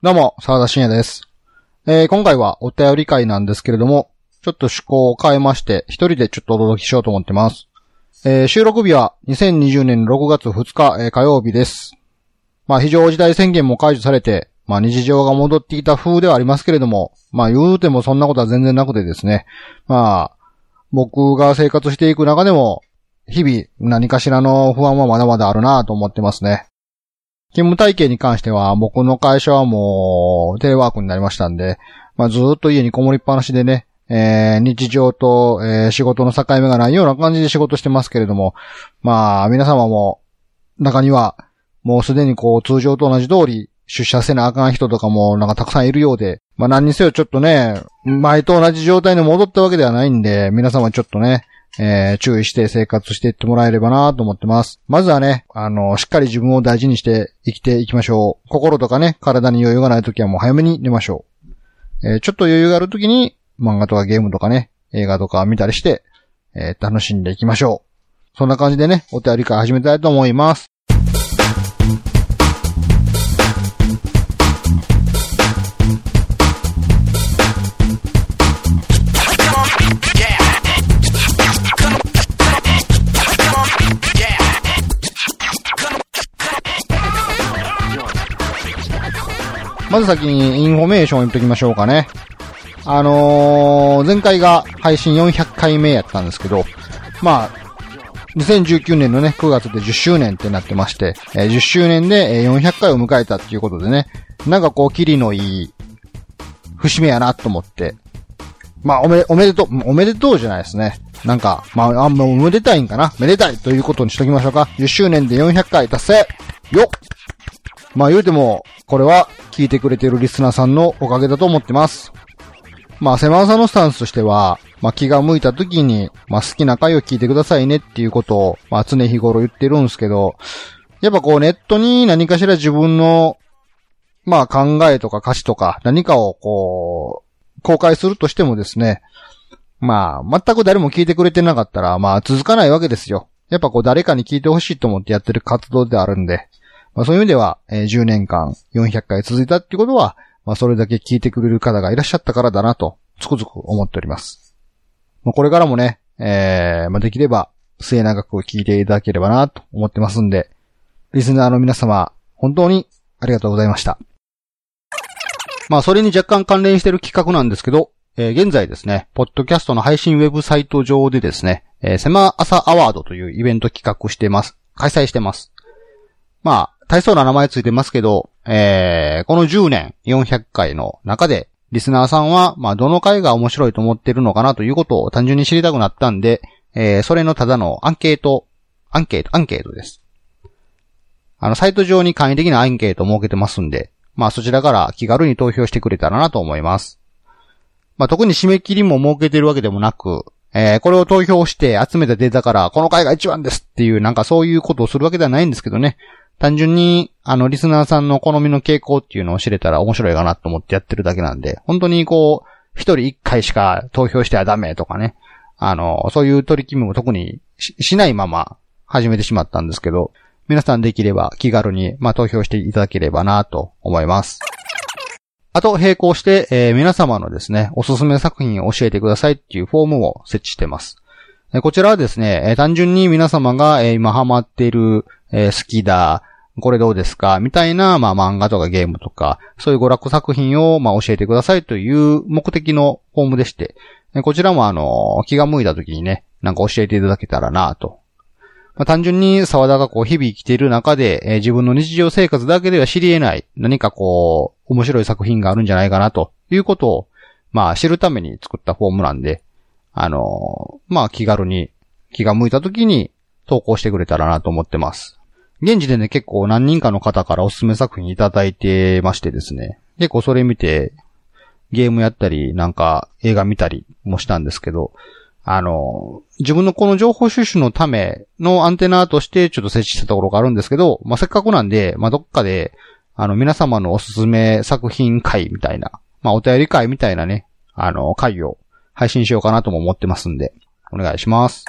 どうも、沢田信也です。えー今回はお便り会なんですけれども、ちょっと趣向を変えまして、一人でちょっとお届けしようと思ってます。えー収録日は2020年6月2日、えー火曜日です。まあ、非常事態宣言も解除されて、まあ、日常が戻ってきた風ではありますけれども、まあ、言うてもそんなことは全然なくてですね。まあ、僕が生活していく中でも、日々何かしらの不安はまだまだあるなと思ってますね。勤務体系に関しては、僕の会社はもう、テレワークになりましたんで、まあ、ずっと家にこもりっぱなしでね、えー日常と、えー仕事の境目がないような感じで仕事してますけれども、まあ、皆様も、中には、もうすでにこう、通常と同じ通り、出社せなあかん人とかも、なんかたくさんいるようで、まあ何にせよちょっとね、前と同じ状態に戻ったわけではないんで、皆様ちょっとね、えー注意して生活していってもらえればなと思ってます。まずはね、あの、しっかり自分を大事にして生きていきましょう。心とかね、体に余裕がない時はもう早めに寝ましょう。えーちょっと余裕がある時に、漫画とかゲームとかね、映画とか見たりして、えー楽しんでいきましょう。そんな感じでね、お便り会始めたいと思います。まず先にインフォメーションを言っときましょうかね。あのー、前回が配信400回目やったんですけど、まあ、2019年のね、9月で10周年ってなってまして、えー10周年でえ400回を迎えたっていうことでね、なんかこう、キリのいい、節目やなと思って、まあ、おめ、おめでとう、おめでとうじゃないですね。なんか、まあ、あんまおめでたいんかな？めでたいということにしときましょうか。10周年で400回達成よっまあ言うても、これは聞いてくれてるリスナーさんのおかげだと思ってます。まあ、狭さんのスタンスとしては、まあ気が向いた時に、まあ好きな回を聞いてくださいねっていうことを、まあ常日頃言ってるんですけど、やっぱこうネットに何かしら自分の、まあ考えとか歌詞とか何かをこう、公開するとしてもですね、まあ全く誰も聞いてくれてなかったら、まあ続かないわけですよ。やっぱこう誰かに聞いてほしいと思ってやってる活動であるんで、まあそういう意味では、えー10年間400回続いたってことは、まあそれだけ聞いてくれる方がいらっしゃったからだなと、つくづく思っております。まあこれからもね、えー、まあできれば末永く聞いていただければなと思ってますんで、リスナーの皆様、本当にありがとうございました。まあそれに若干関連している企画なんですけど、えー現在ですね、ポッドキャストの配信ウェブサイト上でですね、えー、セマ朝アワードというイベント企画してます。開催してます。まあ、大層な名前ついてますけど、えー、この10年400回の中で、リスナーさんは、まあ、どの回が面白いと思ってるのかなということを単純に知りたくなったんで、えー、それのただのアンケート、アンケート、アンケートです。あの、サイト上に簡易的なアンケートを設けてますんで、まあ、そちらから気軽に投票してくれたらなと思います。まあ、特に締め切りも設けてるわけでもなく、えー、これを投票して集めたデータから、この回が一番ですっていう、なんかそういうことをするわけではないんですけどね。単純に、あの、リスナーさんの好みの傾向っていうのを知れたら面白いかなと思ってやってるだけなんで、本当にこう、一人一回しか投票してはダメとかね。あの、そういう取り決めも特にしないまま始めてしまったんですけど、皆さんできれば気軽に、まあ、投票していただければなと思います。あと、並行して、えー皆様のですね、おすすめ作品を教えてくださいっていうフォームを設置してます。こちらはですね、単純に皆様が、今ハマっている、好きだ、これどうですかみたいな、まあ漫画とかゲームとか、そういう娯楽作品を、まあ教えてくださいという目的のフォームでして、こちらもあの、気が向いた時にね、なんか教えていただけたらなと。まあ、単純に沢田がこう日々生きている中で、え自分の日常生活だけでは知り得ない何かこう、面白い作品があるんじゃないかなということを、まあ知るために作ったフォームなんで、あのまあ気軽に気が向いた時に投稿してくれたらなと思ってます。現時点で結構何人かの方からおすすめ作品いただいてましてですね。結構それ見て、ゲームやったり、なんか映画見たりもしたんですけど、あの、自分のこの情報収集のためのアンテナとしてちょっと設置したところがあるんですけど、まあ、せっかくなんで、まあ、どっかで、あの、皆様のおすすめ作品会みたいな、まあ、お便り会みたいなね、あの、会を配信しようかなとも思ってますんで、お願いします。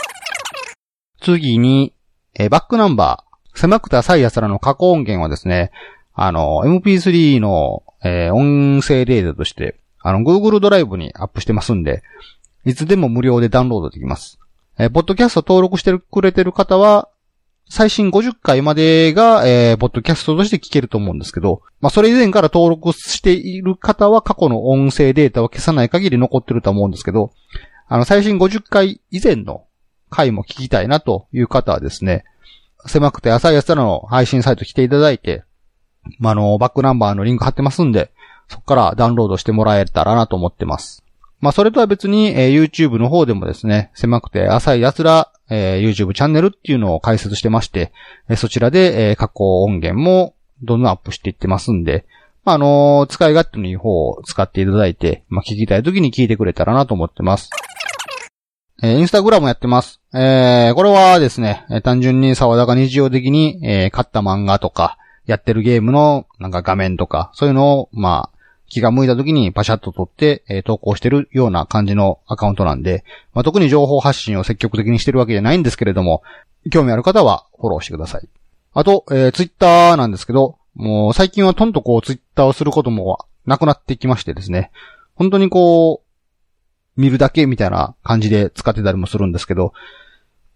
次に、えーバックナンバー。狭くて浅い奴らの過去音源はですね、あの、MP3 の、えー、音声データとして、あの、Google ドライブにアップしてますんで、いつでも無料でダウンロードできます。えー、ポッドキャスト登録してくれてる方は、最新50回までが、えー、ポッドキャストとして聞けると思うんですけど、まあ、それ以前から登録している方は過去の音声データを消さない限り残ってると思うんですけど、あの、最新50回以前の回も聞きたいなという方はですね、狭くて浅いやつらの配信サイト来ていただいて、まあ、の、バックナンバーのリンク貼ってますんで、そこからダウンロードしてもらえたらなと思ってます。まあ、それとは別に、えー、YouTube の方でもですね、狭くて浅い奴ら、えー、YouTube チャンネルっていうのを開設してまして、えー、そちらで、えー、過去音源もどんどんアップしていってますんで、まあ、あのー、使い勝手のいい方を使っていただいて、まあ、聞きたい時に聞いてくれたらなと思ってます。えー、インスタグラムやってます。えー、これはですねえ、単純に沢田が日常的に、えー、買った漫画とか、やってるゲームのなんか画面とか、そういうのを、まあ、気が向いた時にパシャッと撮って、えー、投稿してるような感じのアカウントなんで、まあ、特に情報発信を積極的にしてるわけじゃないんですけれども、興味ある方はフォローしてください。あと、えー、ツイッターなんですけど、もう最近はとんとこうツイッターをすることもなくなってきましてですね、本当にこう、見るだけみたいな感じで使ってたりもするんですけど、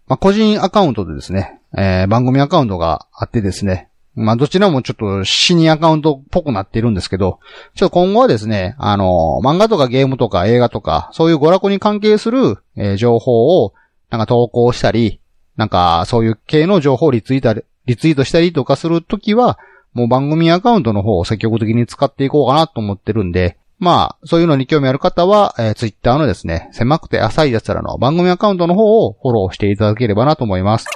まあ、個人アカウントでですね、えー、番組アカウントがあってですね、まあ、どちらもちょっと死にアカウントっぽくなってるんですけど、ちょっと今後はですね、あの、漫画とかゲームとか映画とか、そういう娯楽に関係する、えー、情報を、なんか投稿したり、なんか、そういう系の情報をリツイート、リツイートしたりとかするときは、もう番組アカウントの方を積極的に使っていこうかなと思ってるんで、まあ、そういうのに興味ある方は、えー、ツイッターのですね、狭くて浅い奴らの番組アカウントの方をフォローしていただければなと思います。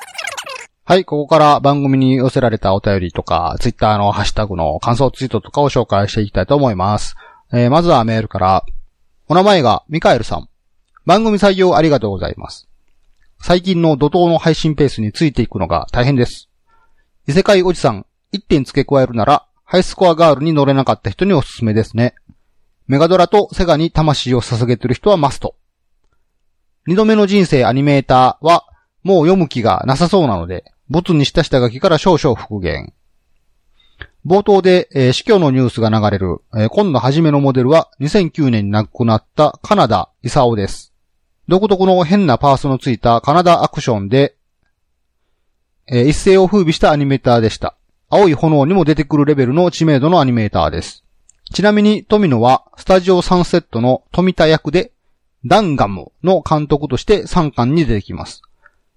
はい、ここから番組に寄せられたお便りとか、ツイッターのハッシュタグの感想ツイートとかを紹介していきたいと思います。えー、まずはメールから、お名前がミカエルさん。番組採用ありがとうございます。最近の怒涛の配信ペースについていくのが大変です。異世界おじさん、1点付け加えるなら、ハイスコアガールに乗れなかった人におすすめですね。メガドラとセガに魂を捧げてる人はマスト。二度目の人生アニメーターは、もう読む気がなさそうなので、ボツにした下書きから少々復元。冒頭で、えー、死去のニュースが流れる、えー、今度初めのモデルは2009年に亡くなったカナダ・イサオです。独特の変なパースのついたカナダアクションで、えー、一世を風靡したアニメーターでした。青い炎にも出てくるレベルの知名度のアニメーターです。ちなみに、富野は、スタジオサンセットの富田役で、ダンガムの監督として3巻に出てきます。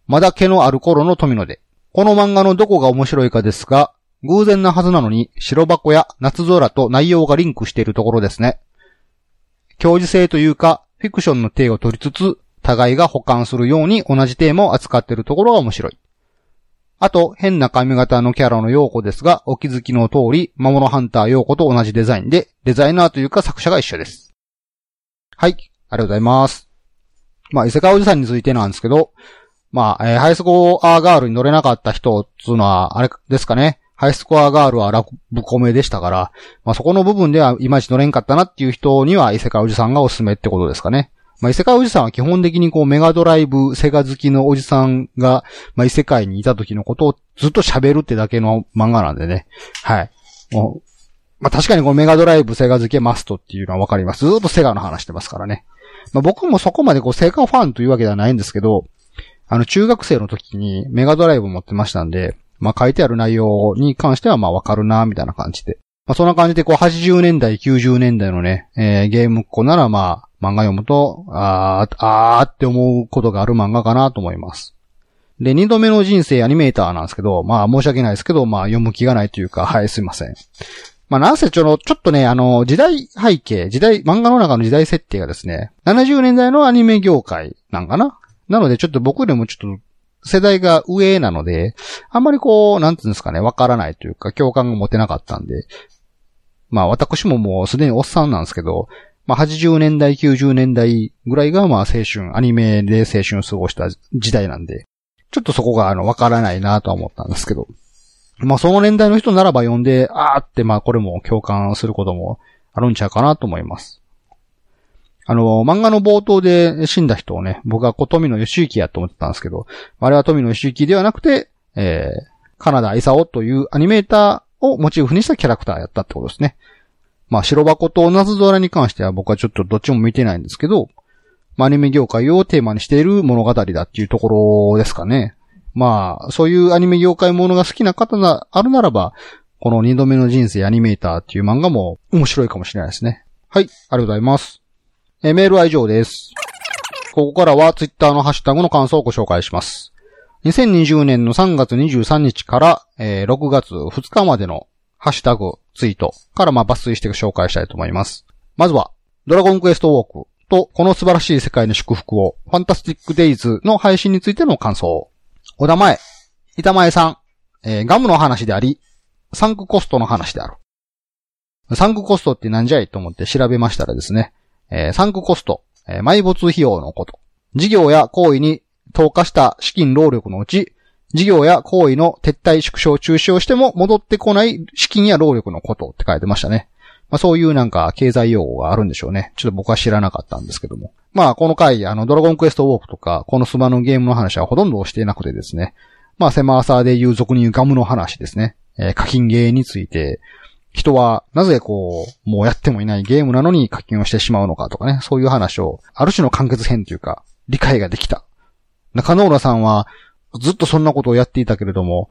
まだ毛のある頃の富野で。この漫画のどこが面白いかですが、偶然なはずなのに白箱や夏空と内容がリンクしているところですね。教授性というか、フィクションの手を取りつつ、互いが保管するように同じテーマを扱っているところが面白い。あと、変な髪型のキャラの陽子ですが、お気づきの通り、魔物ハンター陽子と同じデザインで、デザイナーというか作者が一緒です。はい、ありがとうございます。まあ、伊勢川おじさんについてなんですけど、まあ、えー、ハイスコアガールに乗れなかった人っていうのは、あれですかね。ハイスコアガールはラブコメでしたから、まあそこの部分ではいまいち乗れんかったなっていう人には異世界おじさんがおすすめってことですかね。まあ異世界おじさんは基本的にこうメガドライブ、セガ好きのおじさんが、まあ異世界にいた時のことをずっと喋るってだけの漫画なんでね。はい。もう、まあ確かにこのメガドライブ、セガ好きマストっていうのはわかります。ずっとセガの話してますからね。まあ僕もそこまでこうセガファンというわけではないんですけど、あの、中学生の時にメガドライブ持ってましたんで、まあ、書いてある内容に関してはまあわかるな、みたいな感じで。まあ、そんな感じでこう80年代、90年代のね、えー、ゲームっ子ならまあ、漫画読むと、あー、あーって思うことがある漫画かなと思います。で、二度目の人生アニメーターなんですけど、まあ申し訳ないですけど、まあ読む気がないというか、はい、すいません。まあなんせちょっと、ちょっとね、あの、時代背景、時代、漫画の中の時代設定がですね、70年代のアニメ業界なんかななのでちょっと僕でもちょっと世代が上なので、あんまりこう、なんていうんですかね、わからないというか、共感が持てなかったんで、まあ私ももうすでにおっさんなんですけど、まあ80年代、90年代ぐらいがまあ青春、アニメで青春を過ごした時代なんで、ちょっとそこがあの、わからないなとは思ったんですけど、まあその年代の人ならば読んで、あーってまあこれも共感することもあるんちゃうかなと思います。あの、漫画の冒頭で死んだ人をね、僕はこう富野義行やと思ってたんですけど、あれは富野義行ではなくて、えー、カナダイサオというアニメーターをモチーフにしたキャラクターやったってことですね。まあ、白箱と謎ドラに関しては僕はちょっとどっちも見てないんですけど、まあ、アニメ業界をテーマにしている物語だっていうところですかね。まあ、そういうアニメ業界ものが好きな方があるならば、この二度目の人生アニメーターっていう漫画も面白いかもしれないですね。はい、ありがとうございます。えメールは以上です。ここからはツイッターのハッシュタグの感想をご紹介します。2020年の3月23日から、え、6月2日までのハッシュタグ、ツイートからまあ抜粋して紹介したいと思います。まずは、ドラゴンクエストウォークとこの素晴らしい世界の祝福を、ファンタスティックデイズの配信についての感想。お名前、板前さん、えー、ガムの話であり、サンクコストの話である。サンクコストって何じゃいと思って調べましたらですね、えー、サンクコスト、えー、埋没費用のこと。事業や行為に投下した資金労力のうち、事業や行為の撤退縮小中止をしても戻ってこない資金や労力のことって書いてましたね。まあそういうなんか経済用語があるんでしょうね。ちょっと僕は知らなかったんですけども。まあこの回、あの、ドラゴンクエストウォークとか、このスマのゲームの話はほとんどしていなくてですね。まあ狭さでいう俗に言うガムの話ですね。えー、課金ゲーについて、人はなぜこう、もうやってもいないゲームなのに課金をしてしまうのかとかね、そういう話を、ある種の完結編というか、理解ができた。中野浦さんは、ずっとそんなことをやっていたけれども、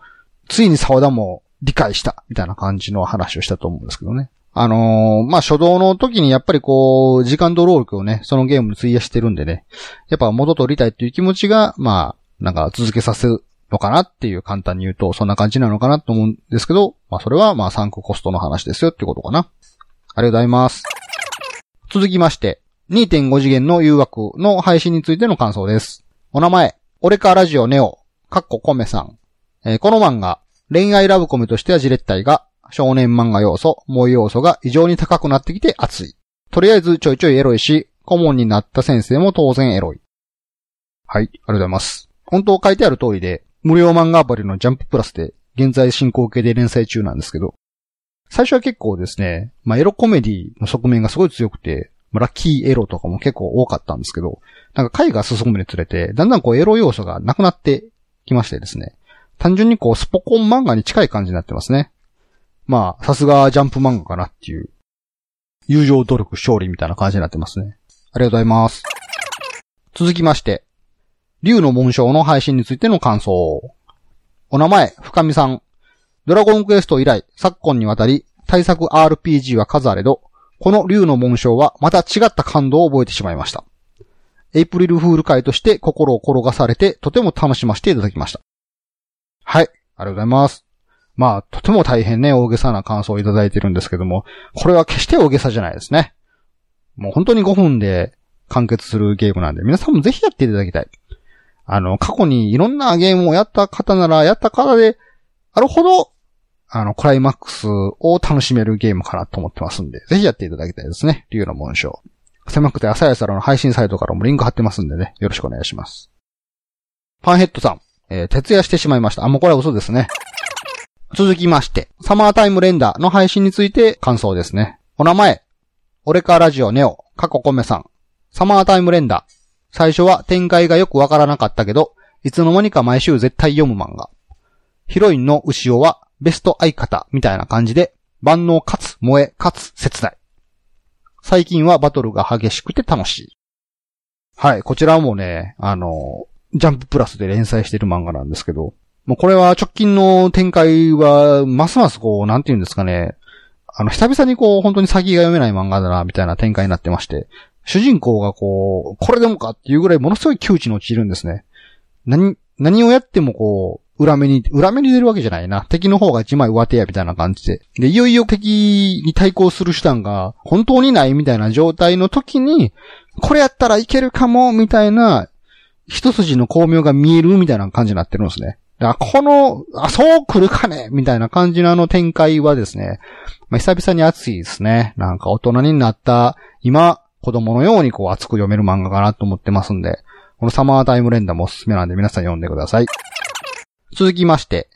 ついに沢田も理解した、みたいな感じの話をしたと思うんですけどね。あのー、まあ、初動の時にやっぱりこう、時間と労力をね、そのゲームに費やしてるんでね、やっぱ元取りたいっていう気持ちが、まあ、なんか続けさせるのかなっていう簡単に言うと、そんな感じなのかなと思うんですけど、まあ、それはまあ、サンクコストの話ですよってことかな。ありがとうございます。続きまして、2.5次元の誘惑の配信についての感想です。お名前、俺かラジオネオ、かっこコメさん。えー、この漫画、恋愛ラブコメとしてはじれったいが、少年漫画要素、萌え要素が異常に高くなってきて熱い。とりあえずちょいちょいエロいし、顧問になった先生も当然エロい。はい、ありがとうございます。本当書いてある通りで、無料漫画アプリのジャンププラスで、現在進行形で連載中なんですけど、最初は結構ですね、まあ、エロコメディの側面がすごい強くて、ラッキーエロとかも結構多かったんですけど、なんか回が進むにつれて、だんだんこうエロ要素がなくなってきましてですね、単純にこうスポコン漫画に近い感じになってますね。まあ、さすがジャンプ漫画かなっていう、友情努力勝利みたいな感じになってますね。ありがとうございます。続きまして、竜の紋章の配信についての感想。お名前、深見さん。ドラゴンクエスト以来、昨今にわたり、対策 RPG は数あれど、この竜の紋章はまた違った感動を覚えてしまいました。エイプリルフール会として心を転がされて、とても楽しませていただきました。はい、ありがとうございます。まあ、とても大変ね、大げさな感想をいただいてるんですけども、これは決して大げさじゃないですね。もう本当に5分で完結するゲームなんで、皆さんもぜひやっていただきたい。あの、過去にいろんなゲームをやった方なら、やった方で、あるほど、あの、クライマックスを楽しめるゲームかなと思ってますんで、ぜひやっていただきたいですね。竜の紋章。狭くて朝やさらの配信サイトからもリンク貼ってますんでね、よろしくお願いします。パンヘッドさん、えー、徹夜してしまいました。あ、もうこれは嘘ですね。続きまして、サマータイムレンダーの配信について感想ですね。お名前、俺かラジオネオ、過去コメさん。サマータイムレンダー。最初は展開がよくわからなかったけど、いつの間にか毎週絶対読む漫画。ヒロインの牛尾はベスト相方みたいな感じで、万能かつ萌えかつ切ない。最近はバトルが激しくて楽しい。はい、こちらもね、あの、ジャンププラスで連載してる漫画なんですけど、もうこれは直近の展開は、ますますこう、なんて言うんですかね、あの、久々にこう、本当に先が読めない漫画だな、みたいな展開になってまして、主人公がこう、これでもかっていうぐらいものすごい窮地に陥るんですね。何、何をやってもこう、裏目に、裏目に出るわけじゃないな。敵の方が一枚上手やみたいな感じで。で、いよいよ敵に対抗する手段が本当にないみたいな状態の時に、これやったらいけるかも、みたいな、一筋の巧妙が見えるみたいな感じになってるんですね。だからこの、あ、そう来るかねみたいな感じのあの展開はですね、まあ、久々に熱いですね。なんか大人になった今、子供のようにこう熱く読める漫画かなと思ってますんで、このサマータイムレンダーもおすすめなんで皆さん読んでください。続きまして、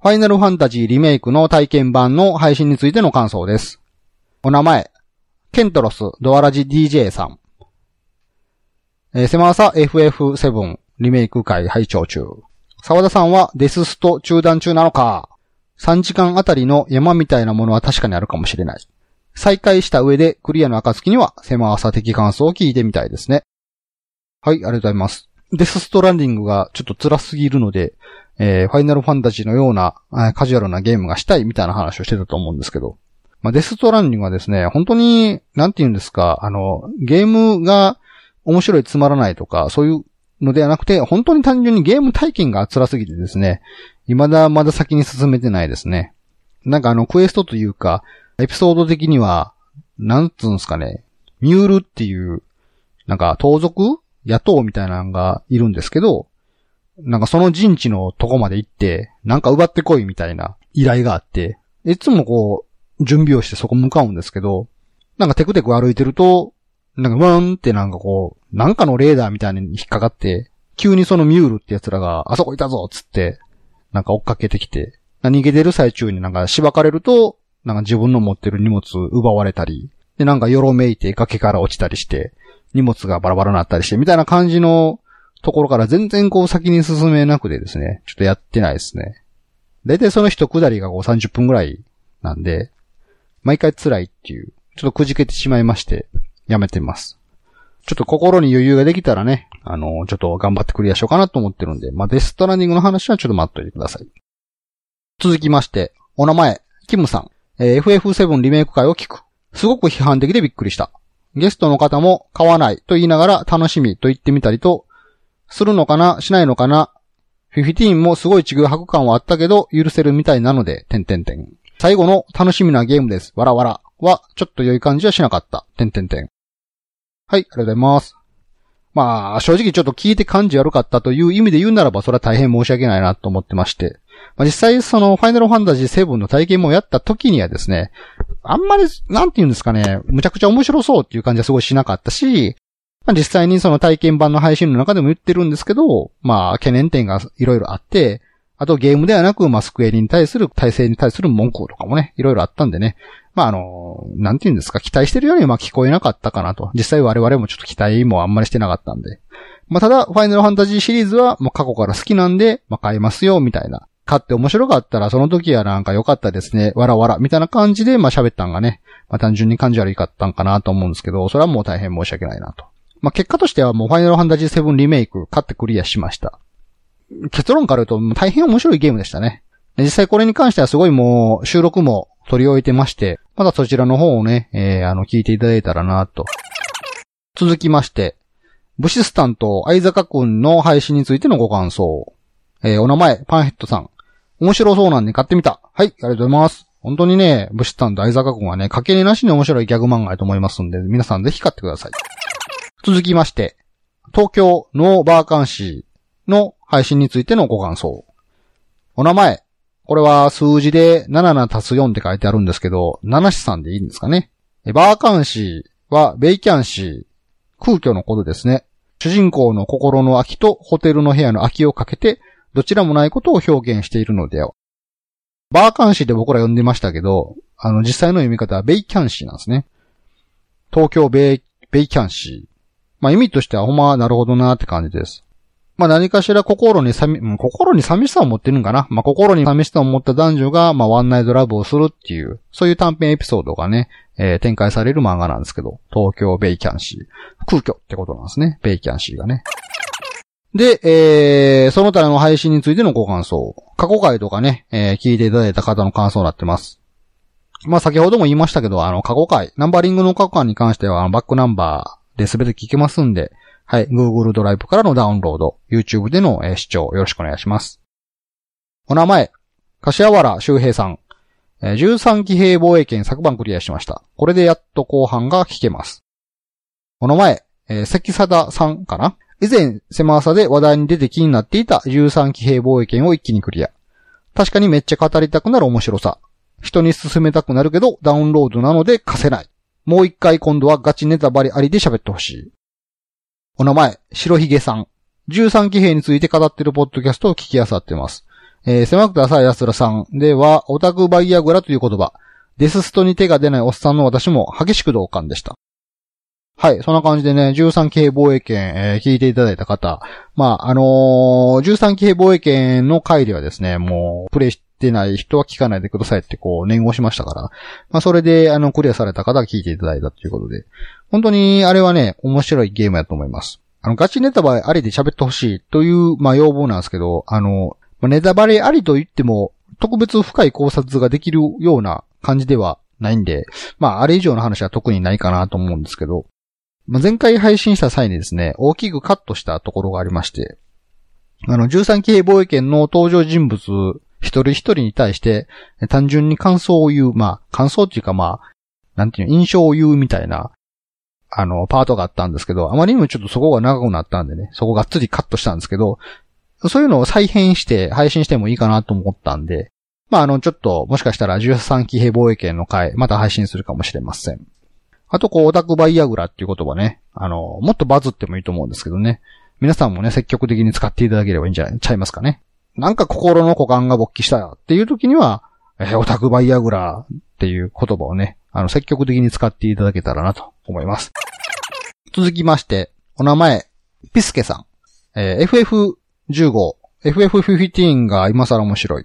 ファイナルファンタジーリメイクの体験版の配信についての感想です。お名前、ケントロスドアラジ DJ さん。えー、セマーサ FF7 リメイク会拝聴中。沢田さんはデススト中断中なのか3時間あたりの山みたいなものは確かにあるかもしれない。再開した上でクリアの暁には狭さ的感想を聞いてみたいですね。はい、ありがとうございます。デスストランディングがちょっと辛すぎるので、えー、ファイナルファンタジーのような、カジュアルなゲームがしたいみたいな話をしてたと思うんですけど、まあ、デスストランディングはですね、本当に、なんて言うんですか、あの、ゲームが面白いつまらないとか、そういうのではなくて、本当に単純にゲーム体験が辛すぎてですね、未だまだ先に進めてないですね。なんかあの、クエストというか、エピソード的には、なんつうんすかね、ミュールっていう、なんか盗賊野党みたいなのがいるんですけど、なんかその陣地のとこまで行って、なんか奪ってこいみたいな依頼があって、いつもこう、準備をしてそこ向かうんですけど、なんかテクテク歩いてると、なんかワンってなんかこう、なんかのレーダーみたいに引っかかって、急にそのミュールって奴らが、あそこいたぞつって、なんか追っかけてきて、逃げてる最中になんかしばかれると、なんか自分の持ってる荷物奪われたり、で、なんかよろめいて崖から落ちたりして、荷物がバラバラになったりして、みたいな感じのところから全然こう先に進めなくてですね、ちょっとやってないですね。だいたいその人下りがこう30分ぐらいなんで、毎回辛いっていう、ちょっとくじけてしまいまして、やめてます。ちょっと心に余裕ができたらね、あの、ちょっと頑張ってクリアしようかなと思ってるんで、まあ、デストランディングの話はちょっと待っといてください。続きまして、お名前、キムさん、えー、FF7 リメイク会を聞く。すごく批判的でびっくりした。ゲストの方も買わないと言いながら楽しみと言ってみたりと、するのかなしないのかな15もすごいちぐはぐ感はあったけど、許せるみたいなので、てんてんてん。最後の楽しみなゲームです。わらわらは、ちょっと良い感じはしなかった。てんてんてん。はい、ありがとうございます。まあ、正直ちょっと聞いて感じ悪かったという意味で言うならば、それは大変申し訳ないなと思ってまして。まあ、実際その、ファイナルファンタジー7の体験もやった時にはですね、あんまり、なんて言うんですかね、むちゃくちゃ面白そうっていう感じはすごいしなかったし、まあ、実際にその体験版の配信の中でも言ってるんですけど、まあ、懸念点がいろいろあって、あとゲームではなく、まあ、スクエリに対する、体制に対する文句とかもね、いろいろあったんでね、まあ、あの、なんて言うんですか、期待してるようにはま聞こえなかったかなと。実際我々もちょっと期待もあんまりしてなかったんで。まあ、ただ、ファイナルファンタジーシリーズは、まあ、過去から好きなんで、まあ、買いますよ、みたいな。買って面白かったら、その時はなんか良かったですね、わらわら、みたいな感じで、まあ、喋ったんがね、まあ、単純に感じ悪いかったんかなと思うんですけど、それはもう大変申し訳ないなと。まあ、結果としてはもうファイナルファンタジー7リメイク買ってクリアしました。結論から言うと、大変面白いゲームでしたね。実際これに関してはすごいもう収録も取り終えてまして、まだそちらの方をね、えー、あの、聞いていただいたらなと。続きまして、ブシスタンと相坂くんの配信についてのご感想。えー、お名前、パンヘッドさん。面白そうなんで買ってみた。はい、ありがとうございます。本当にね、武士スタント逢坂くんはね、かけねなしに面白いギャグ漫画やと思いますんで、皆さんぜひ買ってください。続きまして、東京ノーバーカンシーの配信についてのご感想。お名前、これは数字で77足す4って書いてあるんですけど、7子さんでいいんですかね。バーカンシーは vacancy、空虚のことですね。主人公の心の空きとホテルの部屋の空きをかけて、どちらもないことを表現しているのでは。バーカンシーで僕ら呼んでましたけど、あの、実際の読み方は vacancy なんですね。東京 va-, vacancy。まあ意味としてはほんまなるほどなって感じです。まあ何かしら心に寂、心に寂しさを持ってるんかな。まあ心に寂しさを持った男女が、まあワンナイトラブをするっていう、そういう短編エピソードがね、えー、展開される漫画なんですけど、東京 vacancy。空虚ってことなんですね。 vacancy がね。で、えー、その他の配信についてのご感想。過去回とかね、えー、聞いていただいた方の感想になってます。まあ先ほども言いましたけど、あの、過去回、ナンバリングの過去回に関しては、あの、バックナンバーで全て聞けますんで、はい、Google ドライブからのダウンロード、YouTube での、えー、視聴よろしくお願いします。お名前、柏原周平さん。えー、13騎兵防衛権昨晩クリアしました。これでやっと後半が聞けます。お名前、えー、関貞さんかな以前、狭さで話題に出て気になっていた13騎兵防衛権を一気にクリア。確かにめっちゃ語りたくなる面白さ。人に進めたくなるけど、ダウンロードなので貸せない。もう一回今度はガチネタバリありで喋ってほしい。お名前、白ひげさん。13騎兵について語ってるポッドキャストを聞き漁ってます。えー、狭くて浅い奴らさんでは、オタクバイアグラという言葉。デスストに手が出ないおっさんの私も激しく同感でした。はい、そんな感じでね、13騎兵防衛権、えー、聞いていただいた方。まあ、あのー、13騎兵防衛権の回ではですね、もう、プレイしてない人は聞かないでくださいってこう念をしましたから、まあそれであのクリアされた方は聞いていただいたということで、本当にあれはね、面白いゲームやと思います。あの、ガチネタバレありで喋ってほしいという、まあ要望なんですけど、あの、ネタバレありと言っても、特別深い考察ができるような感じではないんで、まああれ以上の話は特にないかなと思うんですけど、まあ、前回配信した際にですね、大きくカットしたところがありまして、あの、13期兵防衛権の登場人物一人一人に対して、単純に感想を言う、まあ、感想っていうかまあ、なんていう印象を言うみたいな、あの、パートがあったんですけど、あまりにもちょっとそこが長くなったんでね、そこがっつりカットしたんですけど、そういうのを再編して配信してもいいかなと思ったんで、まあ、あの、ちょっと、もしかしたら13期兵防衛権の回、また配信するかもしれません。あと、こう、オタクバイアグラっていう言葉ね、あの、もっとバズってもいいと思うんですけどね。皆さんもね、積極的に使っていただければいいんじゃないちゃいますかね。なんか心の股間が勃起したよっていう時には、えオタクバイアグラっていう言葉をね、あの、積極的に使っていただけたらなと思います。続きまして、お名前、ピスケさん。えー、FF15、FF15 が今更面白い。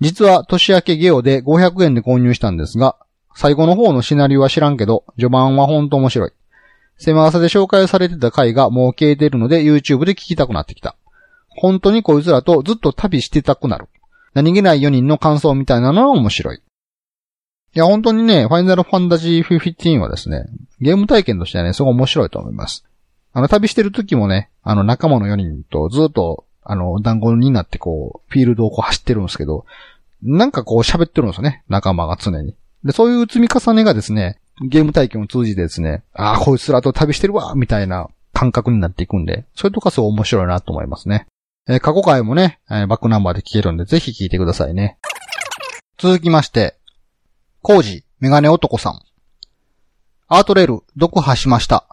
実は年明けゲオで500円で購入したんですが、最後の方のシナリオは知らんけど、序盤はほんと面白い。狭さで紹介されてた回がもう消えてるので YouTube で聞きたくなってきた。本当にこいつらとずっと旅してたくなる。何気ない4人の感想みたいなのは面白い。いや、本当にね、ファイナルファンタジー15はですね、ゲーム体験としてはね、すごい面白いと思います。あの、旅してる時もね、あの、仲間の4人とずっと、あの、団子になってこう、フィールドをこう走ってるんですけど、なんかこう喋ってるんですよね、仲間が常に。で、そういう積み重ねがですね、ゲーム体験を通じてですね、ああ、こいつらと旅してるわみたいな感覚になっていくんで、そういうとこはすごい面白いなと思いますね。えー、過去回もね、えー、バックナンバーで聞けるんで、ぜひ聞いてくださいね。続きまして、コージ、メガネ男さん。アートレール、読破しました。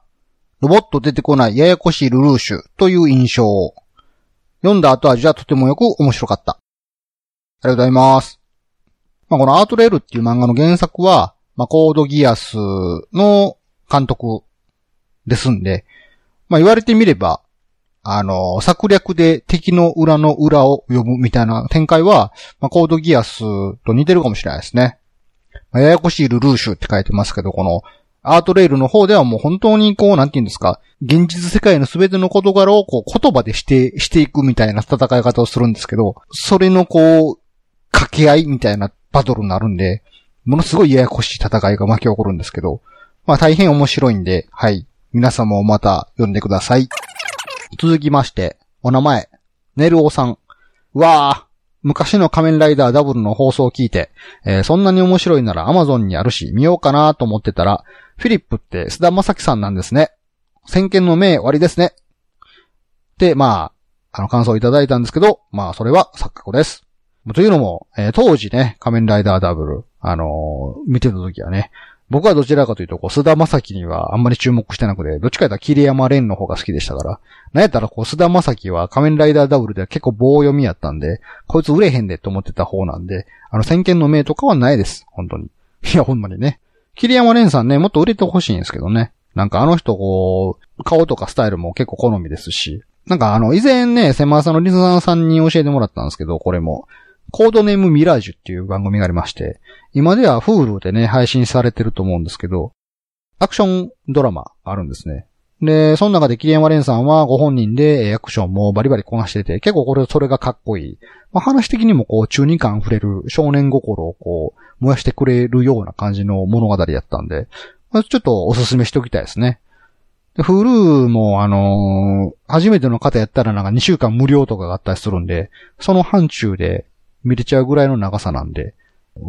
ロボット出てこないややこしいルルーシュという印象を。読んだ後味はとてもよく面白かった。ありがとうございます。まあ、このアートレールっていう漫画の原作は、まあ、コードギアスの監督ですんで、まあ、言われてみれば、あの、策略で敵の裏の裏を呼ぶみたいな展開は、まあ、コードギアスと似てるかもしれないですね。まあ、ややこしいルルーシュって書いてますけど、このアートレールの方ではもう本当にこう、なんて言うんですか、現実世界の全ての事柄をこう言葉でして、していくみたいな戦い方をするんですけど、それのこう、掛け合いみたいなバトルになるんで、ものすごいややこしい戦いが巻き起こるんですけど、まあ大変面白いんで、はい。皆さんもまた読んでください。続きまして、お名前、ネルオさん。うわぁ、昔の仮面ライダーダブルの放送を聞いて、えー、そんなに面白いならアマゾンにあるし、見ようかなと思ってたら、フィリップって須田正樹さんなんですね。先見の明終わりですね。で、まあ、あの感想をいただいたんですけど、まあそれは錯覚です。というのも、えー、当時ね、仮面ライダーダブル、あのー、見てた時はね、僕はどちらかというと、こう、須田正樹にはあんまり注目してなくて、どっちかというと桐山蓮の方が好きでしたから、なんやったらこう、須田正樹は仮面ライダーダブルでは結構棒読みやったんで、こいつ売れへんでと思ってた方なんで、あの、先見の明とかはないです。本当に。いや、ほんまにね。桐山蓮さんね、もっと売れてほしいんですけどね。なんかあの人こう、顔とかスタイルも結構好みですし、なんかあの、以前ね、セマーさのリスナーさんに教えてもらったんですけど、これも。コードネームミラージュっていう番組がありまして、今では Hulu でね、配信されてると思うんですけど、アクションドラマあるんですね。で、その中で桐山蓮さんはご本人でアクションもバリバリこなしてて、結構これ、それがかっこいい。まあ、話的にもこう、中二感触れる少年心をこう、燃やしてくれるような感じの物語やったんで、まあ、ちょっとおすすめしておきたいですね。で、フルーもあのー、初めての方やったらなんか2週間無料とかがあったりするんで、その範疇で見れちゃうぐらいの長さなんで、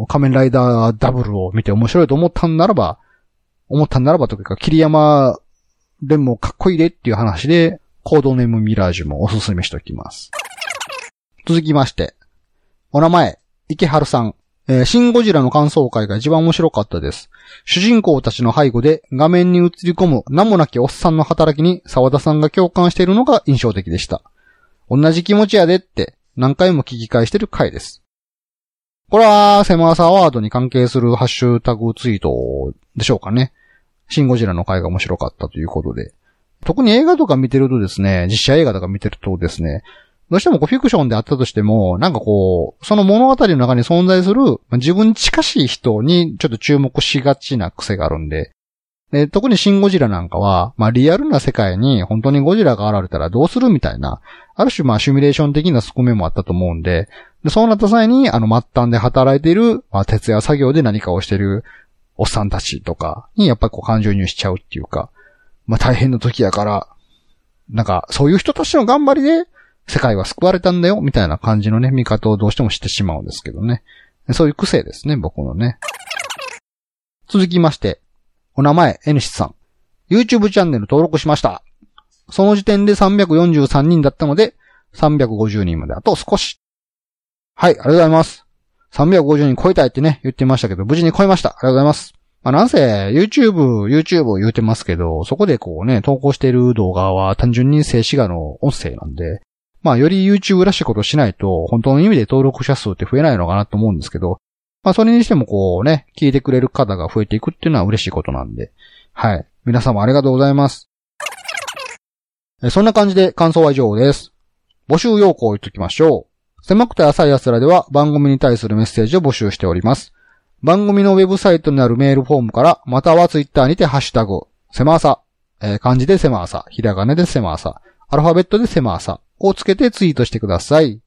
仮面ライダーダブルを見て面白いと思ったんならば、思ったんならばというか、桐山でもかっこいいでっていう話で、コードネームミラージュもおすすめしておきます。続きまして、お名前、池春さん。えー、シンゴジラの感想会が一番面白かったです。主人公たちの背後で画面に映り込む名もなきおっさんの働きに沢田さんが共感しているのが印象的でした。同じ気持ちやでって何回も聞き返してる回です。これは、セマーサアワードに関係するハッシュタグツイートでしょうかね。シンゴジラの回が面白かったということで。特に映画とか見てるとですね、実写映画とか見てるとですね、どうしてもこうフィクションであったとしても、なんかこう、その物語の中に存在する、自分近しい人にちょっと注目しがちな癖があるんで、で、特にシン・ゴジラなんかは、まあリアルな世界に本当にゴジラが現れたらどうするみたいな、ある種まあシミュレーション的な側面もあったと思うんで、でそうなった際に、あの末端で働いている、まあ徹夜作業で何かをしているおっさんたちとかにやっぱりこう感情入しちゃうっていうか、まあ大変な時やから、なんかそういう人たちの頑張りで世界は救われたんだよみたいな感じのね、見方をどうしてもしてしまうんですけどね。そういう癖ですね、僕のね。続きまして、お名前、N シさん。YouTube チャンネル登録しました。その時点で343人だったので、350人まであと少し。はい、ありがとうございます。350人超えたいってね、言ってましたけど、無事に超えました。ありがとうございます。まあ、なんせ、YouTube、YouTube を言うてますけど、そこでこうね、投稿してる動画は単純に静止画の音声なんで、まあ、より YouTube らしいことしないと、本当の意味で登録者数って増えないのかなと思うんですけど、まあ、それにしてもこうね、聞いてくれる方が増えていくっていうのは嬉しいことなんで、はい。皆様ありがとうございます。そんな感じで感想は以上です。募集要項を言っときましょう。狭くて浅い奴らでは番組に対するメッセージを募集しております。番組のウェブサイトにあるメールフォームから、またはツイッターにてハッシュタグ、セマーサ、えー、漢字でセマーサ、ひらがねでセマーサ、アルファベットでセマーサをつけてツイートしてください。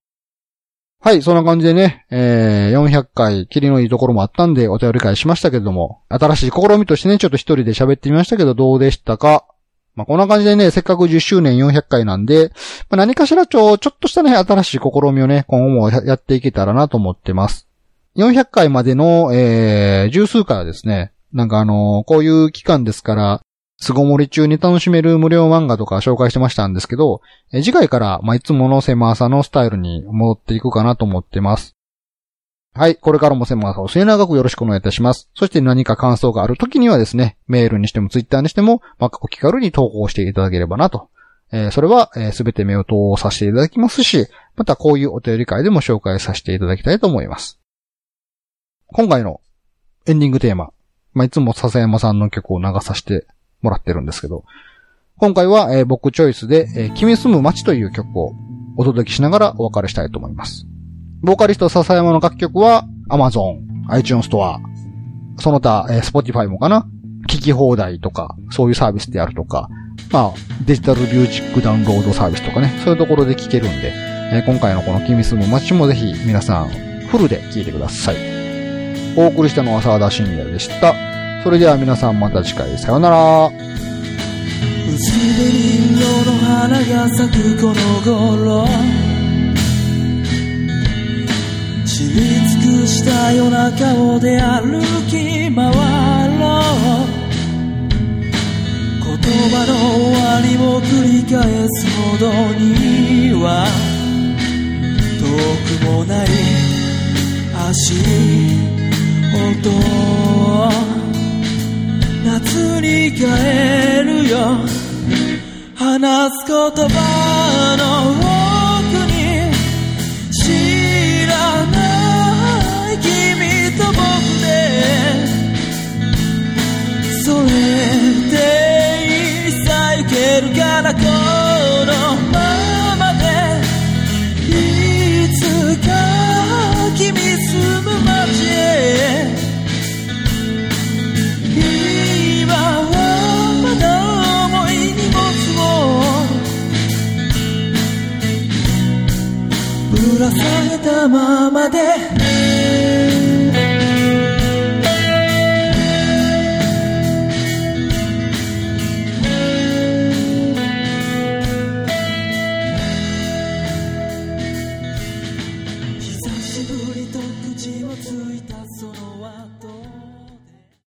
はい、そんな感じでね、えー、400回、キリのいいところもあったんで、お便り会しましたけれども、新しい試みとしてね、ちょっと一人で喋ってみましたけど、どうでしたか？まあ、こんな感じでね、せっかく10周年400回なんで、まあ、何かしらちょ、ちょっとしたね、新しい試みをね、今後もやっていけたらなと思ってます。400回までの、えー、十数回はですね、なんかあのー、こういう期間ですから、巣ごもり中に楽しめる無料漫画とか紹介してましたんですけど、え次回から、まあ、いつもの狭さのスタイルに戻っていくかなと思ってます。はい。これからも狭さを末永くよろしくお願いいたします。そして何か感想がある時にはですね、メールにしてもツイッターにしても、まあ、お気軽に投稿していただければなと。えー、それは、す、え、べ、て目を通させていただきますし、またこういうお便り会でも紹介させていただきたいと思います。今回のエンディングテーマ、まあ、いつも笹山さんの曲を流させてもらってるんですけど、今回は、えー、僕チョイスで、えー、君住む街という曲をお届けしながらお別れしたいと思います。ボーカリスト笹山の楽曲は Amazon、iTunes Store、その他、えー、Spotify もかな？聞き放題とか、そういうサービスであるとか、まあ、デジタルミュージックダウンロードサービスとかね、そういうところで聞けるんで、えー、今回のこの君住む街もぜひ皆さんフルで聴いてください。お送りしたのは沢田信也でした。それでは皆さんまた次回。さようなら。薄紅色の花が咲くこの頃。知り尽くした夜中を出歩き回ろう。言葉の終わりを繰り返すほどには遠くもない足音。夏に帰るよ。話す言葉のらされたままで